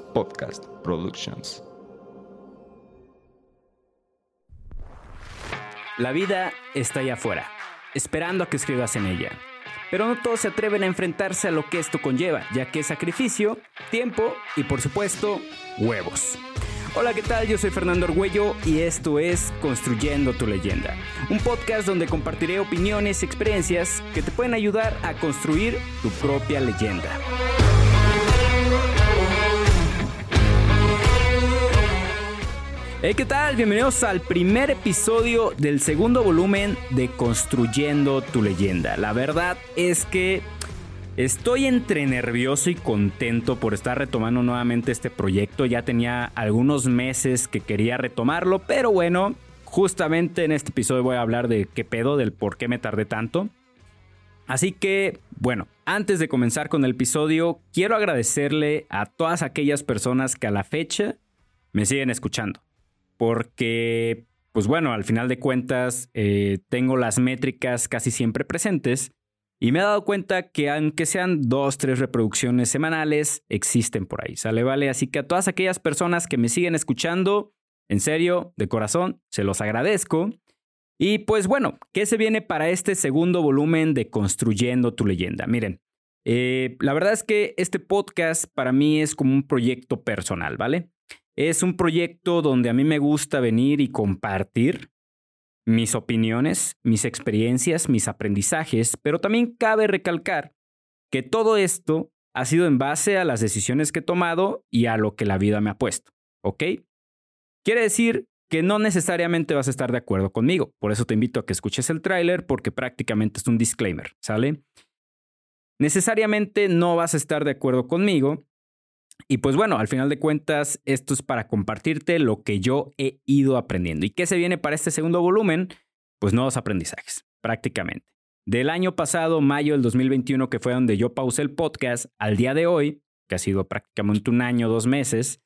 Podcast Productions. La vida está allá afuera, esperando a que escribas en ella. Pero no todos se atreven a enfrentarse a lo que esto conlleva, ya que es sacrificio, tiempo y por supuesto, huevos. Hola, ¿qué tal? Yo soy Fernando Argüello y esto es Construyendo tu leyenda, un podcast donde compartiré opiniones y experiencias que te pueden ayudar a construir tu propia leyenda. Hey, ¿qué tal? Bienvenidos al primer episodio del segundo volumen de Construyendo tu leyenda. La verdad es que Estoy entre nervioso y contento por estar retomando nuevamente este proyecto. Ya tenía algunos meses que quería retomarlo, pero bueno, justamente en este episodio voy a hablar de qué pedo, del por qué me tardé tanto. Así que, bueno, antes de comenzar con el episodio, quiero agradecerle a todas aquellas personas que a la fecha me siguen escuchando. Porque, pues bueno, al final de cuentas, eh, tengo las métricas casi siempre presentes y me he dado cuenta que aunque sean dos, tres reproducciones semanales, existen por ahí. ¿Sale? Vale. Así que a todas aquellas personas que me siguen escuchando, en serio, de corazón, se los agradezco. Y pues bueno, ¿qué se viene para este segundo volumen de Construyendo tu leyenda? Miren, eh, la verdad es que este podcast para mí es como un proyecto personal, ¿vale? Es un proyecto donde a mí me gusta venir y compartir mis opiniones, mis experiencias, mis aprendizajes, pero también cabe recalcar que todo esto ha sido en base a las decisiones que he tomado y a lo que la vida me ha puesto, ¿ok? Quiere decir que no necesariamente vas a estar de acuerdo conmigo, por eso te invito a que escuches el tráiler porque prácticamente es un disclaimer, ¿sale? Necesariamente no vas a estar de acuerdo conmigo, y pues bueno, al final de cuentas, esto es para compartirte lo que yo he ido aprendiendo. ¿Y qué se viene para este segundo volumen? Pues nuevos aprendizajes, prácticamente. Del año pasado, mayo del 2021, que fue donde yo pausé el podcast, al día de hoy, que ha sido prácticamente un año, dos meses,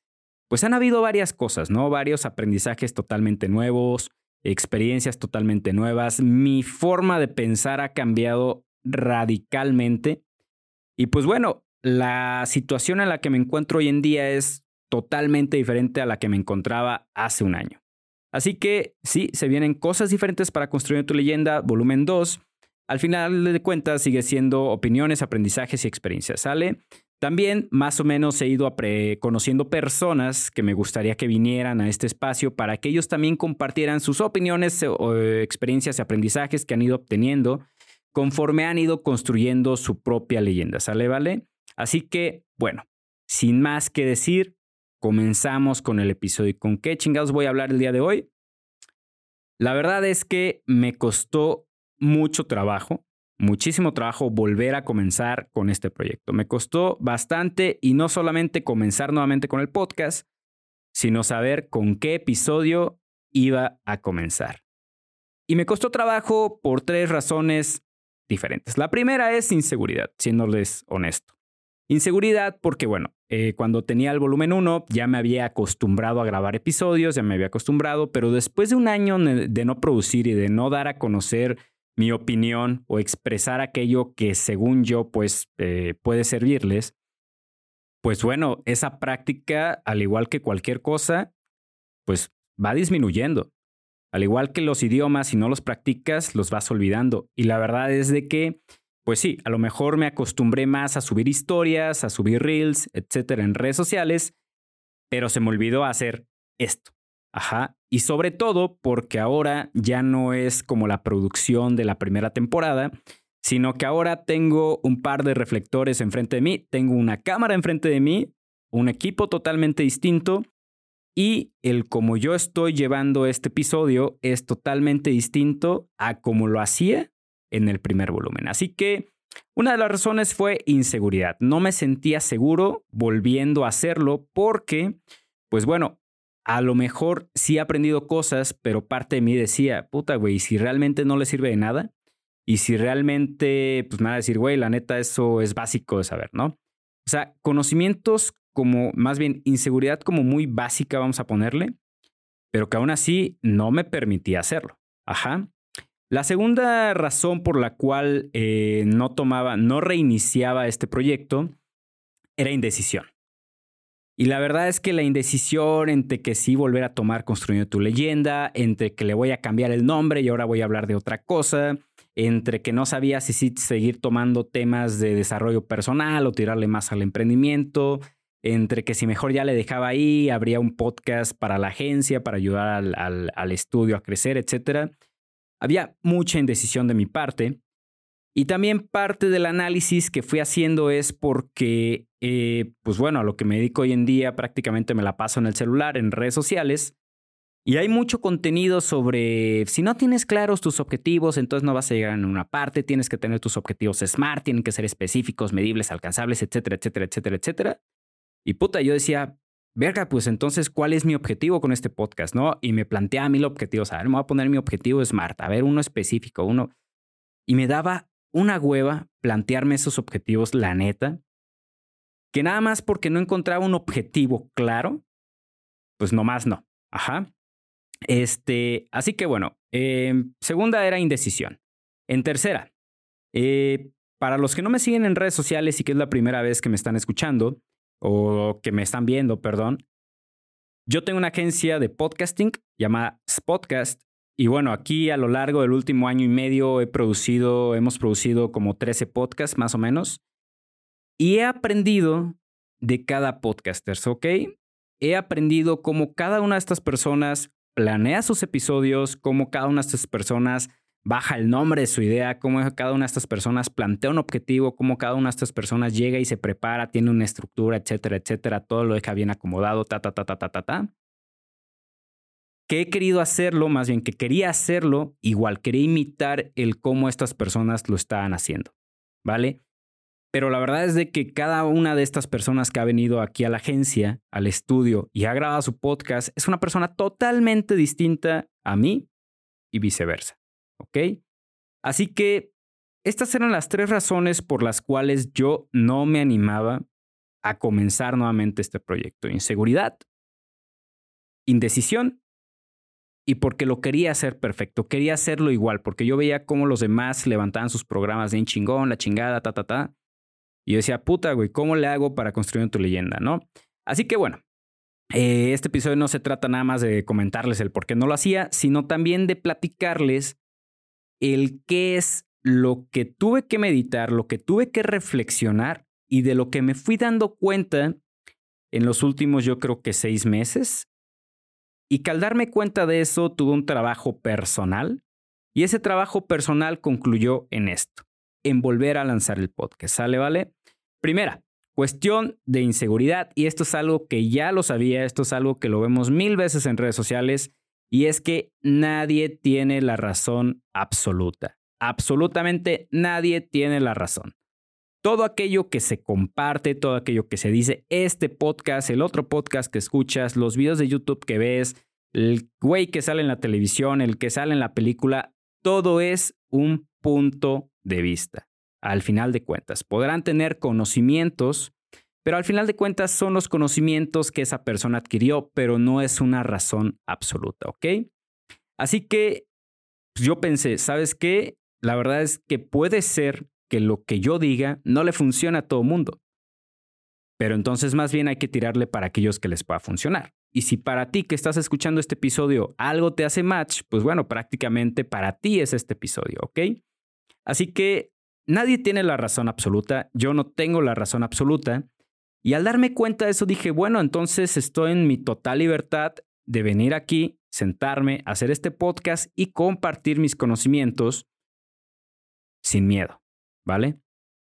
pues han habido varias cosas, ¿no? Varios aprendizajes totalmente nuevos, experiencias totalmente nuevas. Mi forma de pensar ha cambiado radicalmente. Y pues bueno, la situación en la que me encuentro hoy en día es totalmente diferente a la que me encontraba hace un año. Así que sí, se vienen cosas diferentes para construir tu leyenda, volumen 2. Al final de cuentas sigue siendo opiniones, aprendizajes y experiencias, ¿sale? También más o menos he ido conociendo personas que me gustaría que vinieran a este espacio para que ellos también compartieran sus opiniones o experiencias y aprendizajes que han ido obteniendo conforme han ido construyendo su propia leyenda, ¿sale? ¿Vale? Así que, bueno, sin más que decir, comenzamos con el episodio. ¿Con qué chingados voy a hablar el día de hoy? La verdad es que me costó mucho trabajo, muchísimo trabajo volver a comenzar con este proyecto. Me costó bastante y no solamente comenzar nuevamente con el podcast, sino saber con qué episodio iba a comenzar. Y me costó trabajo por tres razones diferentes. La primera es inseguridad, siéndoles honesto. Inseguridad porque, bueno, eh, cuando tenía el volumen 1 ya me había acostumbrado a grabar episodios, ya me había acostumbrado, pero después de un año de no producir y de no dar a conocer mi opinión o expresar aquello que según yo pues eh, puede servirles, pues bueno, esa práctica, al igual que cualquier cosa, pues va disminuyendo. Al igual que los idiomas, si no los practicas, los vas olvidando. Y la verdad es de que pues sí, a lo mejor me acostumbré más a subir historias, a subir reels, etcétera, en redes sociales, pero se me olvidó hacer esto. Ajá. Y sobre todo porque ahora ya no es como la producción de la primera temporada, sino que ahora tengo un par de reflectores enfrente de mí, tengo una cámara enfrente de mí, un equipo totalmente distinto y el como yo estoy llevando este episodio es totalmente distinto a como lo hacía en el primer volumen. Así que una de las razones fue inseguridad. No me sentía seguro volviendo a hacerlo porque, pues bueno, a lo mejor sí he aprendido cosas, pero parte de mí decía, puta, güey, si realmente no le sirve de nada, y si realmente, pues me van a decir, güey, la neta, eso es básico de saber, ¿no? O sea, conocimientos como, más bien, inseguridad como muy básica, vamos a ponerle, pero que aún así no me permitía hacerlo. Ajá. La segunda razón por la cual eh, no tomaba, no reiniciaba este proyecto era indecisión. Y la verdad es que la indecisión entre que sí volver a tomar Construyendo tu leyenda, entre que le voy a cambiar el nombre y ahora voy a hablar de otra cosa, entre que no sabía si sí seguir tomando temas de desarrollo personal o tirarle más al emprendimiento, entre que si mejor ya le dejaba ahí, habría un podcast para la agencia, para ayudar al, al estudio a crecer, etc. Había mucha indecisión de mi parte. Y también parte del análisis que fui haciendo es porque, eh, pues bueno, a lo que me dedico hoy en día prácticamente me la paso en el celular, en redes sociales. Y hay mucho contenido sobre si no tienes claros tus objetivos, entonces no vas a llegar en una parte, tienes que tener tus objetivos smart, tienen que ser específicos, medibles, alcanzables, etcétera, etcétera, etcétera, etcétera. Y puta, yo decía, verga, pues entonces, ¿cuál es mi objetivo con este podcast? ¿No? Y me planteaba mil objetivos. A ver, me voy a poner mi objetivo smart, a ver, uno específico, uno. Y me daba una hueva plantearme esos objetivos, la neta, que nada más porque no encontraba un objetivo claro, pues nomás no. Ajá. Este, así que bueno, em, segunda era indecisión. En tercera, eh, para los que no me siguen en redes sociales y que es la primera vez que me están escuchando, o que me están viendo, perdón, yo tengo una agencia de podcasting llamada Spotcast y bueno, aquí a lo largo del último año y medio he producido, hemos producido como 13 podcasts más o menos. Y he aprendido de cada podcaster, ¿ok? He aprendido cómo cada una de estas personas planea sus episodios, cómo cada una de estas personas baja el nombre de su idea, cómo cada una de estas personas plantea un objetivo, cómo cada una de estas personas llega y se prepara, tiene una estructura, etcétera, etcétera, todo lo deja bien acomodado, ta, ta, ta, ta, ta, ta, ta que he querido hacerlo, más bien que quería hacerlo, igual quería imitar el cómo estas personas lo estaban haciendo, ¿vale? Pero la verdad es de que cada una de estas personas que ha venido aquí a la agencia, al estudio y ha grabado su podcast, es una persona totalmente distinta a mí y viceversa, ¿ok? Así que estas eran las tres razones por las cuales yo no me animaba a comenzar nuevamente este proyecto. Inseguridad, indecisión y porque lo quería hacer perfecto, quería hacerlo igual, porque yo veía cómo los demás levantaban sus programas de chingón, la chingada, ta, ta, ta. Y yo decía, puta, güey, ¿cómo le hago para construir tu leyenda, no? Así que bueno, eh, este episodio no se trata nada más de comentarles el por qué no lo hacía, sino también de platicarles el qué es lo que tuve que meditar, lo que tuve que reflexionar y de lo que me fui dando cuenta en los últimos, yo creo que seis meses, y que al darme cuenta de eso tuve un trabajo personal y ese trabajo personal concluyó en esto, en volver a lanzar el podcast. ¿Sale, vale? Primera, cuestión de inseguridad y esto es algo que ya lo sabía, esto es algo que lo vemos mil veces en redes sociales y es que nadie tiene la razón absoluta. Absolutamente nadie tiene la razón todo aquello que se comparte, todo aquello que se dice, este podcast, el otro podcast que escuchas, los videos de YouTube que ves, el güey que sale en la televisión, el que sale en la película, todo es un punto de vista. Al final de cuentas, podrán tener conocimientos, pero al final de cuentas son los conocimientos que esa persona adquirió, pero no es una razón absoluta, ¿ok? Así que pues, yo pensé, ¿sabes qué? La verdad es que puede ser que lo que yo diga no le funciona a todo mundo. Pero entonces más bien hay que tirarle para aquellos que les pueda funcionar. Y si para ti que estás escuchando este episodio algo te hace match, pues bueno, prácticamente para ti es este episodio, ¿ok? Así que nadie tiene la razón absoluta, yo no tengo la razón absoluta. Y al darme cuenta de eso dije, bueno, entonces estoy en mi total libertad de venir aquí, sentarme, hacer este podcast y compartir mis conocimientos sin miedo. ¿vale?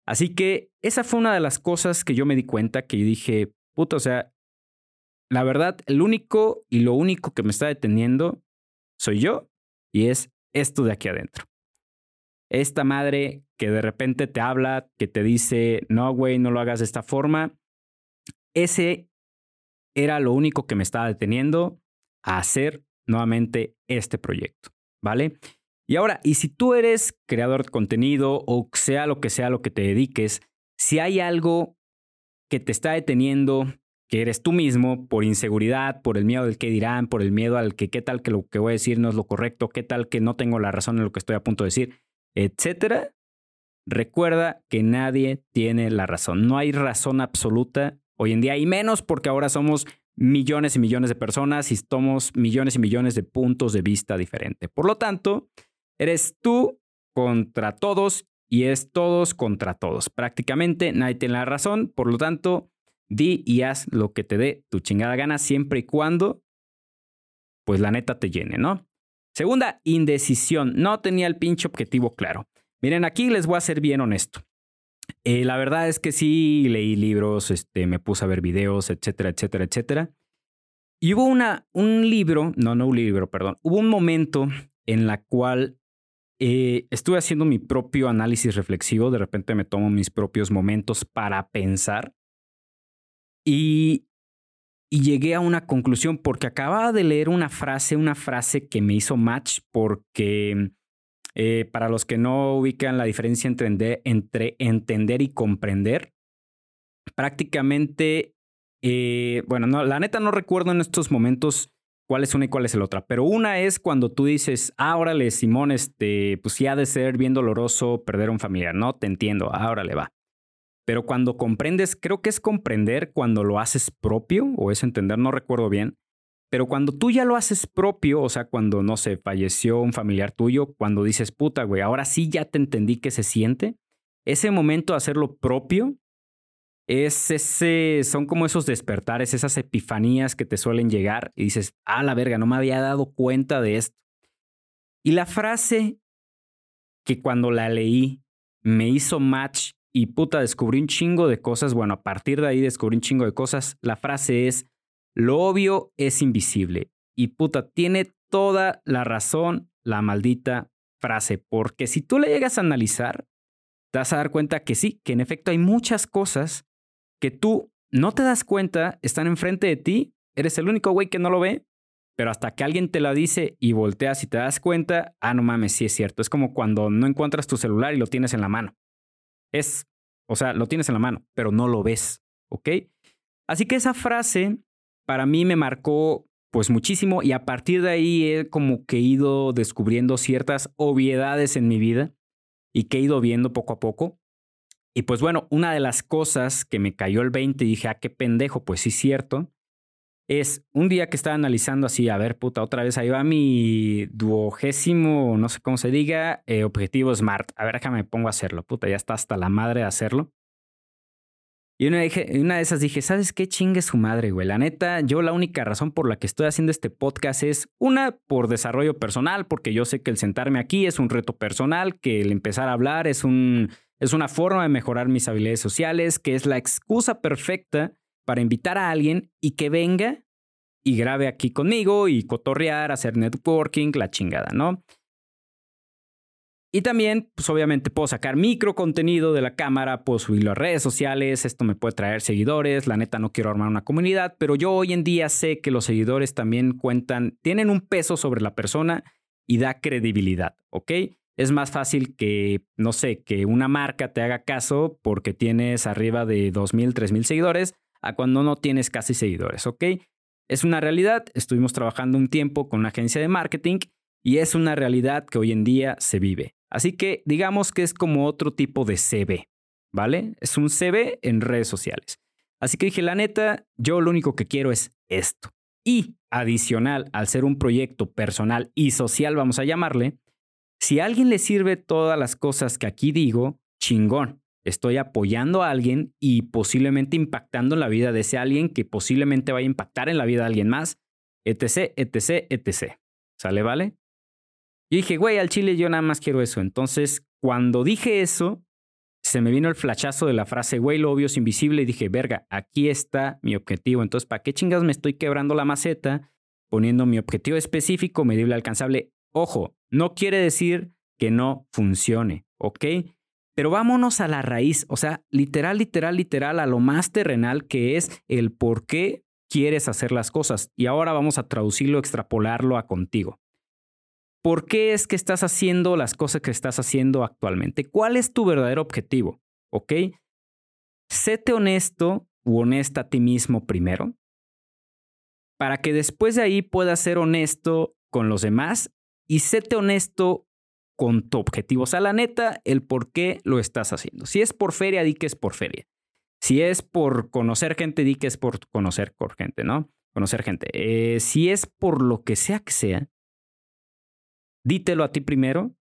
Así que esa fue una de las cosas que yo me di cuenta, que yo dije, puto, o sea, la verdad, el único y lo único que me está deteniendo soy yo y es esto de aquí adentro. Esta madre que de repente te habla, que te dice, no, güey, no lo hagas de esta forma, ese era lo único que me estaba deteniendo a hacer nuevamente este proyecto, ¿vale? Y ahora, y si tú eres creador de contenido o sea lo que sea lo que te dediques, si hay algo que te está deteniendo, que eres tú mismo por inseguridad, por el miedo del que dirán, por el miedo al que qué tal que lo que voy a decir no es lo correcto, qué tal que no tengo la razón en lo que estoy a punto de decir, etcétera, recuerda que nadie tiene la razón. No hay razón absoluta hoy en día y menos porque ahora somos millones y millones de personas y somos millones y millones de puntos de vista diferentes. Por lo tanto, eres tú contra todos y es todos contra todos. Prácticamente nadie tiene la razón, por lo tanto, di y haz lo que te dé tu chingada gana siempre y cuando, pues la neta te llene, ¿no? Segunda, indecisión. No tenía el pinche objetivo claro. Miren, aquí les voy a ser bien honesto. Eh, la verdad es que sí leí libros, este, me puse a ver videos, etcétera, etcétera, etcétera. Y hubo una, un libro, no, no un libro, perdón, hubo un momento en la cual eh, estuve haciendo mi propio análisis reflexivo, de repente me tomo mis propios momentos para pensar y, y llegué a una conclusión porque acababa de leer una frase, una frase que me hizo match porque eh, para los que no ubican la diferencia entre, entender y comprender, prácticamente, eh, bueno, no, la neta no recuerdo en estos momentos cuál es una y cuál es el otra, pero una es cuando tú dices, ah, órale, Simón, este, pues sí ha de ser bien doloroso perder a un familiar, ¿no? Te entiendo, ah, le va. Pero cuando comprendes, creo que es comprender cuando lo haces propio o es entender, no recuerdo bien, pero cuando tú ya lo haces propio, o sea, cuando, no sé, falleció un familiar tuyo, cuando dices, puta, güey, ahora sí ya te entendí que se siente, ese momento de hacerlo propio es ese, son como esos despertares, esas epifanías que te suelen llegar y dices, ah, la verga, no me había dado cuenta de esto. Y la frase que cuando la leí me hizo match y puta, descubrí un chingo de cosas, bueno, a partir de ahí descubrí un chingo de cosas, la frase es, lo obvio es invisible. Y puta, tiene toda la razón la maldita frase, porque si tú le llegas a analizar, te vas a dar cuenta que sí, que en efecto hay muchas cosas que tú no te das cuenta, están enfrente de ti, eres el único güey que no lo ve, pero hasta que alguien te la dice y volteas y te das cuenta, ah, no mames, sí es cierto. Es como cuando no encuentras tu celular y lo tienes en la mano. Es, o sea, lo tienes en la mano, pero no lo ves, ¿ok? Así que esa frase para mí me marcó pues muchísimo y a partir de ahí he como que ido descubriendo ciertas obviedades en mi vida y que he ido viendo poco a poco. Y pues bueno, una de las cosas que me cayó el 20 y dije, ah, qué pendejo, pues sí cierto, es un día que estaba analizando así, a ver, puta, otra vez ahí va mi duogésimo, no sé cómo se diga, eh, objetivo SMART. A ver, déjame me pongo a hacerlo, puta, ya está hasta la madre de hacerlo. Y una, una de esas dije, ¿sabes qué chingue su madre, güey? La neta, yo la única razón por la que estoy haciendo este podcast es una por desarrollo personal, porque yo sé que el sentarme aquí es un reto personal, que el empezar a hablar es, un, es una forma de mejorar mis habilidades sociales, que es la excusa perfecta para invitar a alguien y que venga y grabe aquí conmigo y cotorrear, hacer networking, la chingada, ¿no? Y también, pues obviamente puedo sacar micro contenido de la cámara, puedo subirlo a redes sociales, esto me puede traer seguidores, la neta no quiero armar una comunidad, pero yo hoy en día sé que los seguidores también cuentan, tienen un peso sobre la persona y da credibilidad, ¿ok? Es más fácil que, no sé, que una marca te haga caso porque tienes arriba de 2.000, 3.000 seguidores a cuando no tienes casi seguidores, ¿ok? Es una realidad, estuvimos trabajando un tiempo con una agencia de marketing y es una realidad que hoy en día se vive. Así que digamos que es como otro tipo de CV, ¿vale? Es un CV en redes sociales. Así que dije, la neta, yo lo único que quiero es esto. Y adicional, al ser un proyecto personal y social, vamos a llamarle, si a alguien le sirve todas las cosas que aquí digo, chingón. Estoy apoyando a alguien y posiblemente impactando en la vida de ese alguien que posiblemente vaya a impactar en la vida de alguien más, etc, etc, etc. ¿Sale, vale? Y dije, güey, al chile yo nada más quiero eso. Entonces, cuando dije eso, se me vino el flachazo de la frase, güey, lo obvio es invisible. Y dije, verga, aquí está mi objetivo. Entonces, ¿para qué chingas me estoy quebrando la maceta poniendo mi objetivo específico, medible, alcanzable? Ojo, no quiere decir que no funcione, ¿ok? Pero vámonos a la raíz, o sea, literal, literal, literal, a lo más terrenal que es el por qué quieres hacer las cosas. Y ahora vamos a traducirlo, extrapolarlo a contigo. ¿Por qué es que estás haciendo las cosas que estás haciendo actualmente? ¿Cuál es tu verdadero objetivo? ¿Ok? Séte honesto u honesta a ti mismo primero, para que después de ahí puedas ser honesto con los demás y séte honesto con tu objetivo. O sea, la neta, el por qué lo estás haciendo. Si es por feria, di que es por feria. Si es por conocer gente, di que es por conocer gente, ¿no? Conocer gente. Eh, si es por lo que sea que sea, dítelo a ti primero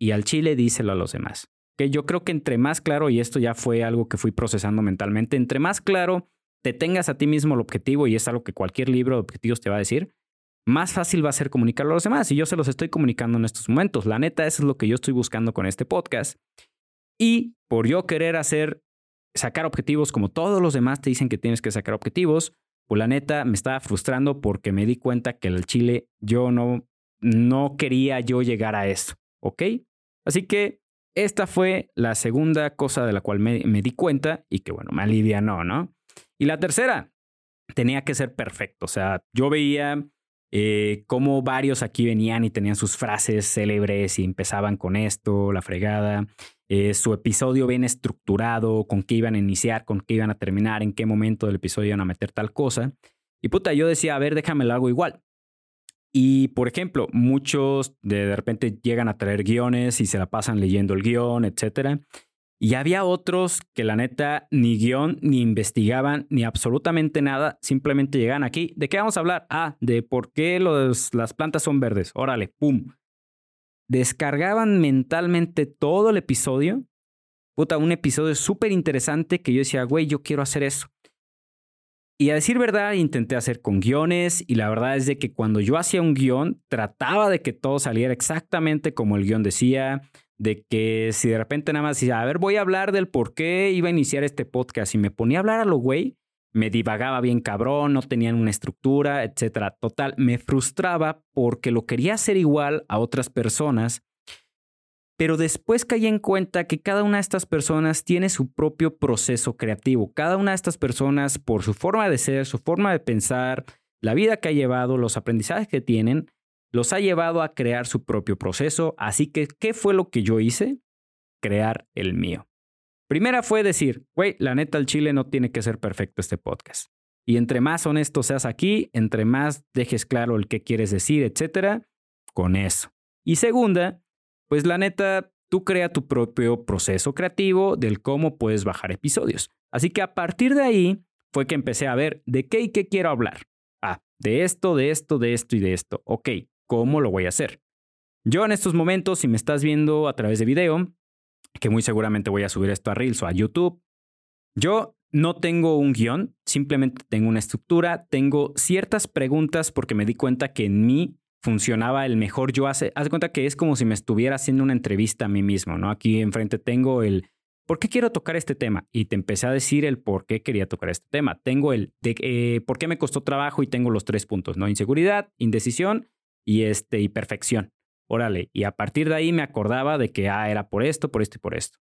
y al chile díselo a los demás. Que yo creo que entre más claro, y esto ya fue algo que fui procesando mentalmente, entre más claro te tengas a ti mismo el objetivo, y es algo que cualquier libro de objetivos te va a decir, más fácil va a ser comunicarlo a los demás. Y yo se los estoy comunicando en estos momentos. La neta, eso es lo que yo estoy buscando con este podcast. Y por yo querer hacer, sacar objetivos como todos los demás te dicen que tienes que sacar objetivos, pues la neta me estaba frustrando porque me di cuenta que el Chile yo no, no quería yo llegar a eso. ¿Ok? Así que esta fue la segunda cosa de la cual me, me di cuenta y que bueno, me alivianó, ¿no? Y la tercera, tenía que ser perfecto. O sea, yo veía eh, cómo varios aquí venían y tenían sus frases célebres y empezaban con esto, la fregada. Eh, su episodio bien estructurado, con qué iban a iniciar, con qué iban a terminar, en qué momento del episodio iban a meter tal cosa. Y puta, yo decía, a ver, déjame lo hago igual. Y por ejemplo, muchos de, repente llegan a traer guiones y se la pasan leyendo el guion, etcétera. Y había otros que la neta ni guion, ni investigaban, ni absolutamente nada, simplemente llegan aquí. ¿De qué vamos a hablar? Ah, de por qué los, las plantas son verdes. Órale, ¡pum! Descargaban mentalmente todo el episodio. Puta, un episodio súper interesante que yo decía, güey, yo quiero hacer eso. Y a decir verdad, intenté hacer con guiones y la verdad es de que cuando yo hacía un guion, trataba de que todo saliera exactamente como el guion decía de que si de repente nada más decía, a ver, voy a hablar del por qué iba a iniciar este podcast y me ponía a hablar a lo güey, me divagaba bien cabrón, no tenían una estructura, etcétera. Total, me frustraba porque lo quería hacer igual a otras personas, pero después caí en cuenta que cada una de estas personas tiene su propio proceso creativo. Cada una de estas personas, por su forma de ser, su forma de pensar, la vida que ha llevado, los aprendizajes que tienen, los ha llevado a crear su propio proceso. Así que, ¿qué fue lo que yo hice? Crear el mío. Primera fue decir, güey, la neta, el chile no tiene que ser perfecto este podcast. Y entre más honesto seas aquí, entre más dejes claro el que quieres decir, etcétera, con eso. Y segunda, pues la neta, tú crea tu propio proceso creativo del cómo puedes bajar episodios. Así que a partir de ahí fue que empecé a ver de qué y qué quiero hablar. Ah, de esto, de esto, de esto y de esto. Ok, ¿Cómo lo voy a hacer? Yo en estos momentos, si me estás viendo a través de video, que muy seguramente voy a subir esto a Reels o a YouTube, yo no tengo un guion, simplemente tengo una estructura, tengo ciertas preguntas porque me di cuenta que en mí funcionaba el mejor yo hace. Haz cuenta que es como si me estuviera haciendo una entrevista a mí mismo, ¿no? Aquí enfrente tengo el ¿por qué quiero tocar este tema? Y te empecé a decir el por qué quería tocar este tema. Tengo el de eh, por qué me costó trabajo y tengo los tres puntos, ¿no? Inseguridad, indecisión y, este, y perfección. Órale, y a partir de ahí me acordaba de que, ah, era por esto, por esto y por esto.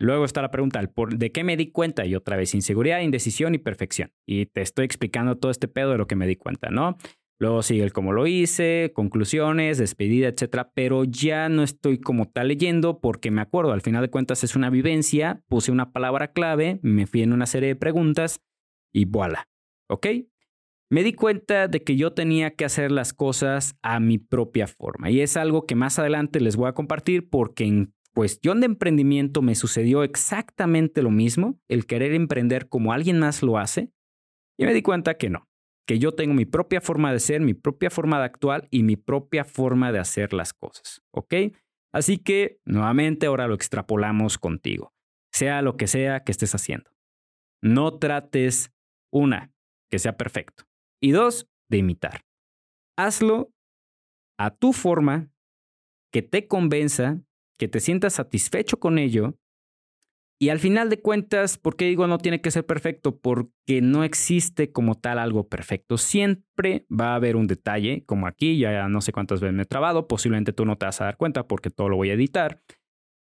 Luego está la pregunta, ¿de qué me di cuenta? Y otra vez, inseguridad, indecisión y perfección. Y te estoy explicando todo este pedo de lo que me di cuenta, ¿no? Luego sigue el cómo lo hice, conclusiones, despedida, etcétera. Pero ya no estoy como tal leyendo porque me acuerdo, al final de cuentas es una vivencia, puse una palabra clave, me fui en una serie de preguntas y voilà. ¿Ok? me di cuenta de que yo tenía que hacer las cosas a mi propia forma. Y es algo que más adelante les voy a compartir porque en cuestión de emprendimiento me sucedió exactamente lo mismo, el querer emprender como alguien más lo hace. Y me di cuenta que no, que yo tengo mi propia forma de ser, mi propia forma de actuar y mi propia forma de hacer las cosas. ¿Ok? Así que, nuevamente, ahora lo extrapolamos contigo, sea lo que sea que estés haciendo. No trates, una, que sea perfecto. Y dos, de imitar. Hazlo a tu forma, que te convenza, que te sientas satisfecho con ello. Y al final de cuentas, ¿por qué digo no tiene que ser perfecto? Porque no existe como tal algo perfecto. Siempre va a haber un detalle, como aquí, ya no sé cuántas veces me he trabado, posiblemente tú no te vas a dar cuenta porque todo lo voy a editar,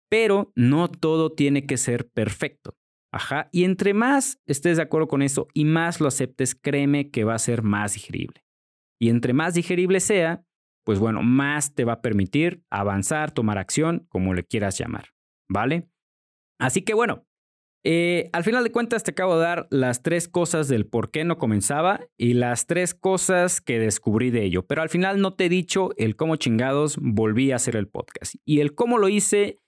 pero no todo tiene que ser perfecto. Ajá. Y entre más estés de acuerdo con eso y más lo aceptes, créeme que va a ser más digerible. Y entre más digerible sea, pues bueno, más te va a permitir avanzar, tomar acción, como le quieras llamar. ¿Vale? Así que bueno, eh, al final de cuentas te acabo de dar las tres cosas del por qué no comenzaba y las tres cosas que descubrí de ello. Pero al final no te he dicho el cómo chingados volví a hacer el podcast. Y el cómo lo hice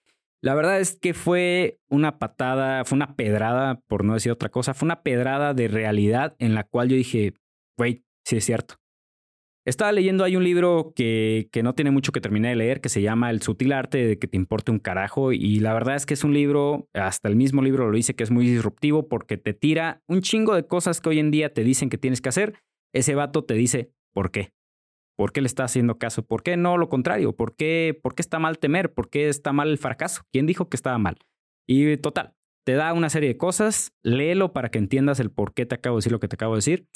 La verdad es que fue una patada, fue una pedrada, por no decir otra cosa, fue una pedrada de realidad en la cual yo dije, güey, sí es cierto. Estaba leyendo, hay un libro que, que no tiene mucho que terminar de leer, que se llama El sutil arte de que te importe un carajo, y la verdad es que es un libro, hasta el mismo libro lo dice, que es muy disruptivo porque te tira un chingo de cosas que hoy en día te dicen que tienes que hacer. Ese vato te dice, ¿por qué? ¿Por qué le está haciendo caso? ¿Por qué no lo contrario? ¿Por qué, ¿Por qué está mal temer? ¿Por qué está mal el fracaso? ¿Quién dijo que estaba mal? Y total, te da una serie de cosas, léelo para que entiendas el por qué te acabo de decir lo que te acabo de decir.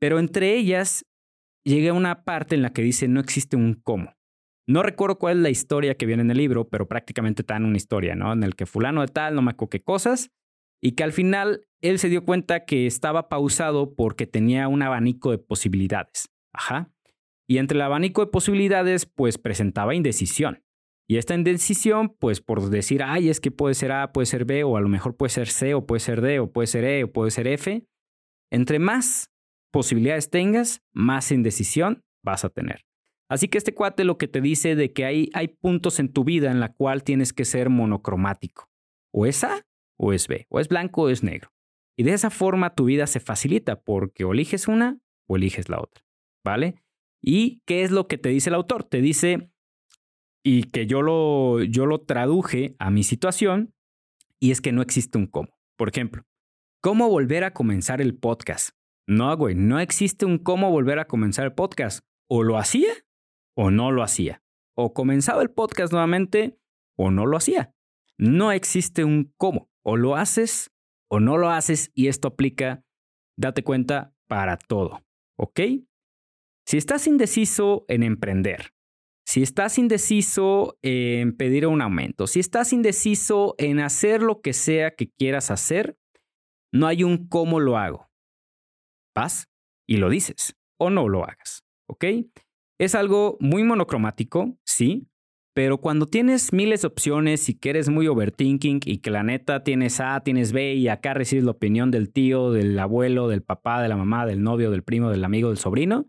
Pero entre ellas llegué a una parte en la que dice no existe un cómo. No recuerdo cuál es la historia que viene en el libro, pero prácticamente en una historia, ¿no? En el que fulano de tal, no me acuerdo qué cosas, y que al final él se dio cuenta que estaba pausado porque tenía un abanico de posibilidades. Ajá. Y entre el abanico de posibilidades, pues presentaba indecisión. Y esta indecisión, pues por decir, ay, es que puede ser A, puede ser B, o a lo mejor puede ser C, o puede ser D, o puede ser E, o puede ser F, entre más posibilidades tengas, más indecisión vas a tener. Así que este cuate lo que te dice de que hay, hay puntos en tu vida en la cual tienes que ser monocromático. O es A o es B, o es blanco o es negro. Y de esa forma tu vida se facilita porque eliges una o eliges la otra. ¿Vale? ¿Y qué es lo que te dice el autor? Te dice, y que yo lo, yo lo traduje a mi situación, y es que no existe un cómo. Por ejemplo, ¿cómo volver a comenzar el podcast? No, güey, no existe un cómo volver a comenzar el podcast. O lo hacía o no lo hacía. O comenzaba el podcast nuevamente o no lo hacía. No existe un cómo. O lo haces o no lo haces y esto aplica, date cuenta, para todo. ¿Ok? Si estás indeciso en emprender, si estás indeciso en pedir un aumento, si estás indeciso en hacer lo que sea que quieras hacer, no hay un cómo lo hago. Vas y lo dices o no lo hagas, ¿ok? Es algo muy monocromático, sí, pero cuando tienes miles de opciones y que eres muy overthinking y que la neta tienes A, tienes B y acá recibes la opinión del tío, del abuelo, del papá, de la mamá, del novio, del primo, del amigo, del sobrino,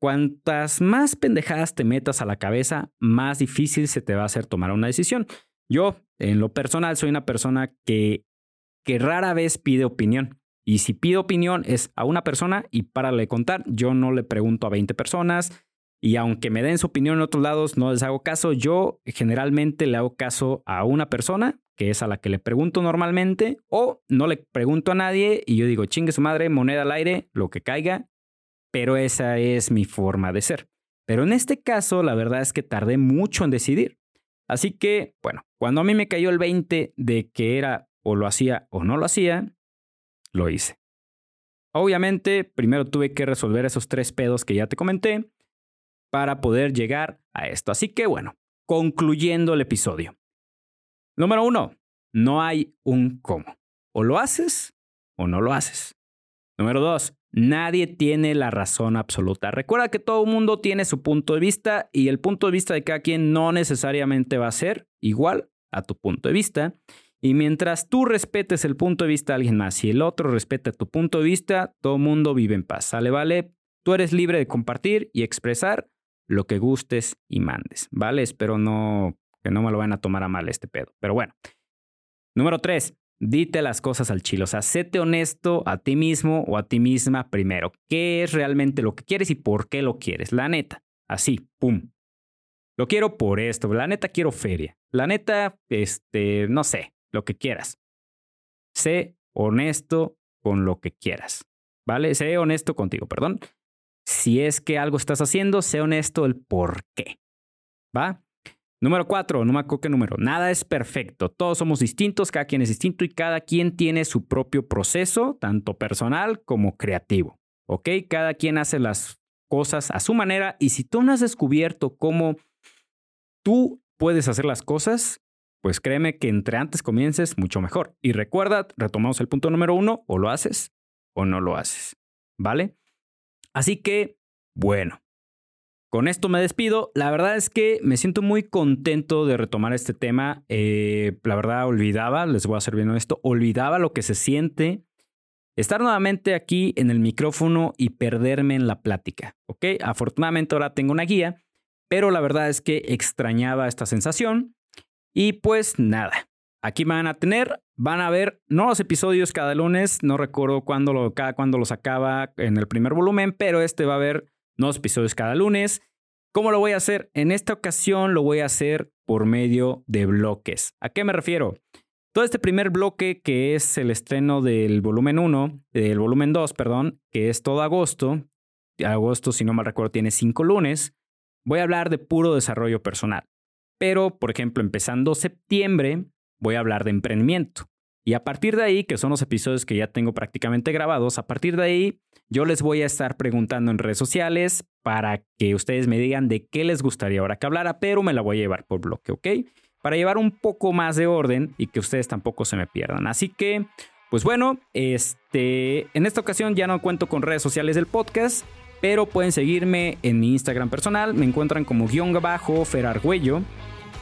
cuantas más pendejadas te metas a la cabeza, más difícil se te va a hacer tomar una decisión. Yo, en lo personal, soy una persona que, que rara vez pide opinión. Y si pido opinión es a una persona y para de contar. Yo no le pregunto a 20 personas y aunque me den su opinión en otros lados, no les hago caso. Yo generalmente le hago caso a una persona, que es a la que le pregunto normalmente, o no le pregunto a nadie y yo digo, chingue su madre, moneda al aire, lo que caiga, pero esa es mi forma de ser. Pero en este caso, la verdad es que tardé mucho en decidir. Así que, bueno, cuando a mí me cayó el 20 de que era o lo hacía o no lo hacía, lo hice. Obviamente, primero tuve que resolver esos tres pedos que ya te comenté para poder llegar a esto. Así que, bueno, concluyendo el episodio. Número uno, no hay un cómo. O lo haces o no lo haces. Número dos, Nadie tiene la razón absoluta. Recuerda que todo mundo tiene su punto de vista y el punto de vista de cada quien no necesariamente va a ser igual a tu punto de vista. Y mientras tú respetes el punto de vista de alguien más y el otro respeta tu punto de vista, todo mundo vive en paz. ¿Sale? ¿Vale? Tú eres libre de compartir y expresar lo que gustes y mandes. ¿Vale? Espero no que no me lo vayan a tomar a mal este pedo. Pero bueno. Número tres, Dite las cosas al chilo, o sea, séte honesto a ti mismo o a ti misma primero. ¿Qué es realmente lo que quieres y por qué lo quieres? La neta, así, pum. Lo quiero por esto, la neta quiero feria. La neta, este, no sé, lo que quieras. Sé honesto con lo que quieras, ¿vale? Sé honesto contigo, perdón. Si es que algo estás haciendo, sé honesto el por qué, ¿va? Número cuatro, no me acuerdo qué número. Nada es perfecto. Todos somos distintos, cada quien es distinto y cada quien tiene su propio proceso, tanto personal como creativo. ¿Ok? Cada quien hace las cosas a su manera y si tú no has descubierto cómo tú puedes hacer las cosas, pues créeme que entre antes comiences, mucho mejor. Y recuerda, retomamos el punto número uno, o lo haces o no lo haces. ¿Vale? Así que, bueno, con esto me despido. La verdad es que me siento muy contento de retomar este tema. Eh, la verdad, olvidaba, les voy a ser bien honesto, olvidaba lo que se siente estar nuevamente aquí en el micrófono y perderme en la plática. ¿Ok? Afortunadamente ahora tengo una guía, pero la verdad es que extrañaba esta sensación. Y pues nada, aquí van a tener, van a ver nuevos episodios cada lunes, no recuerdo cuándo lo, cada cuándo lo sacaba en el primer volumen, pero este va a haber nuevos episodios cada lunes. ¿Cómo lo voy a hacer? En esta ocasión lo voy a hacer por medio de bloques. ¿A qué me refiero? Todo este primer bloque, que es el estreno del volumen 1, del volumen 2, perdón, que es todo agosto, agosto, si no mal recuerdo, tiene cinco lunes, voy a hablar de puro desarrollo personal. Pero, por ejemplo, empezando septiembre, voy a hablar de emprendimiento. Y a partir de ahí, que son los episodios que ya tengo prácticamente grabados, a partir de ahí yo les voy a estar preguntando en redes sociales para que ustedes me digan de qué les gustaría ahora que hablara, pero me la voy a llevar por bloque, ¿ok? Para llevar un poco más de orden y que ustedes tampoco se me pierdan. Así que, pues bueno, este, en esta ocasión ya no cuento con redes sociales del podcast, pero pueden seguirme en mi Instagram personal, me encuentran como guion Ferargüello.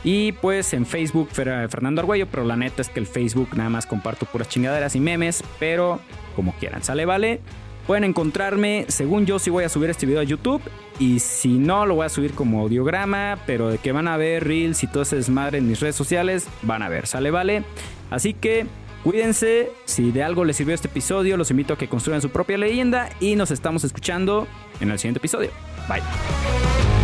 Y pues en Facebook Fernando Argüello, pero la neta es que el Facebook nada más comparto puras chingaderas y memes, pero como quieran, sale, vale. Pueden encontrarme, según yo, si voy a subir este video a YouTube. Y si no, lo voy a subir como audiograma. Pero de que van a ver Reels y todo ese desmadre en mis redes sociales, van a ver, sale, vale. Así que cuídense. Si de algo les sirvió este episodio, los invito a que construyan su propia leyenda. Y nos estamos escuchando en el siguiente episodio. Bye.